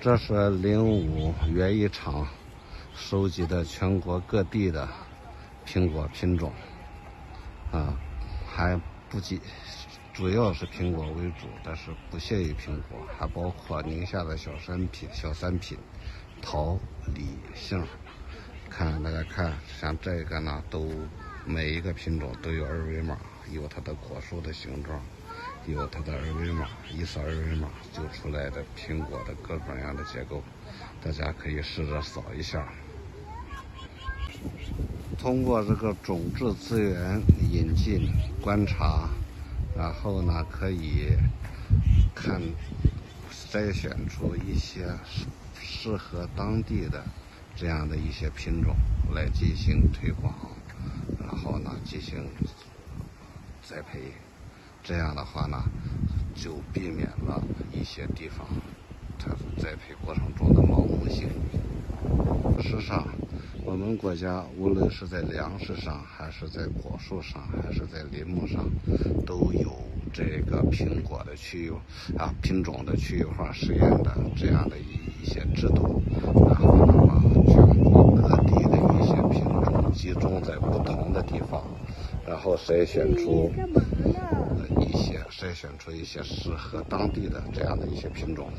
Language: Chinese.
这是零五园艺场收集的全国各地的苹果品种，啊，还不仅主要是苹果为主，但是不限于苹果，还包括宁夏的小山品、小三品、桃、李、杏。看大家看，像这个呢，都每一个品种都有二维码，有它的果树的形状。有它的二维码，一扫二维码就出来的苹果的各种各样的结构，大家可以试着扫一下。通过这个种质资源引进观察，然后呢可以看筛选出一些适合当地的这样的一些品种来进行推广，然后呢进行栽培。这样的话呢，就避免了一些地方它栽培过程中的盲目性。事实上，我们国家无论是在粮食上，还是在果树上，还是在林木上，都有这个苹果的区域啊品种的区域化实验的这样的一一些制度。然后呢，把全国各地的一些品种集中在不同的地方，然后筛选出。一些筛选出一些适合当地的这样的一些品种。